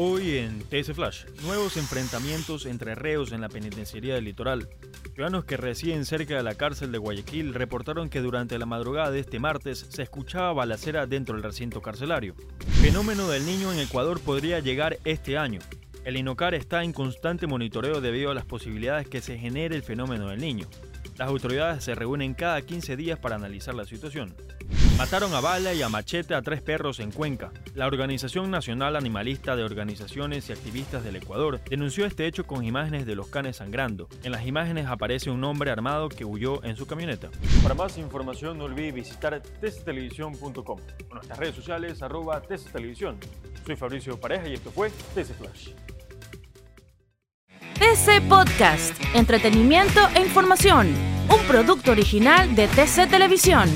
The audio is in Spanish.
Hoy en TS Flash, nuevos enfrentamientos entre reos en la penitenciaría del litoral. Ciudadanos que residen cerca de la cárcel de Guayaquil reportaron que durante la madrugada de este martes se escuchaba balacera dentro del recinto carcelario. Fenómeno del niño en Ecuador podría llegar este año. El INOCAR está en constante monitoreo debido a las posibilidades que se genere el fenómeno del niño. Las autoridades se reúnen cada 15 días para analizar la situación. Mataron a bala y a machete a tres perros en Cuenca. La Organización Nacional Animalista de Organizaciones y Activistas del Ecuador denunció este hecho con imágenes de los canes sangrando. En las imágenes aparece un hombre armado que huyó en su camioneta. Para más información no olvide visitar testtelevisión.com o nuestras redes sociales arroba testtelevisión. Soy Fabricio Pareja y esto fue TC Flash. TC Podcast, entretenimiento e información, un producto original de TC Televisión.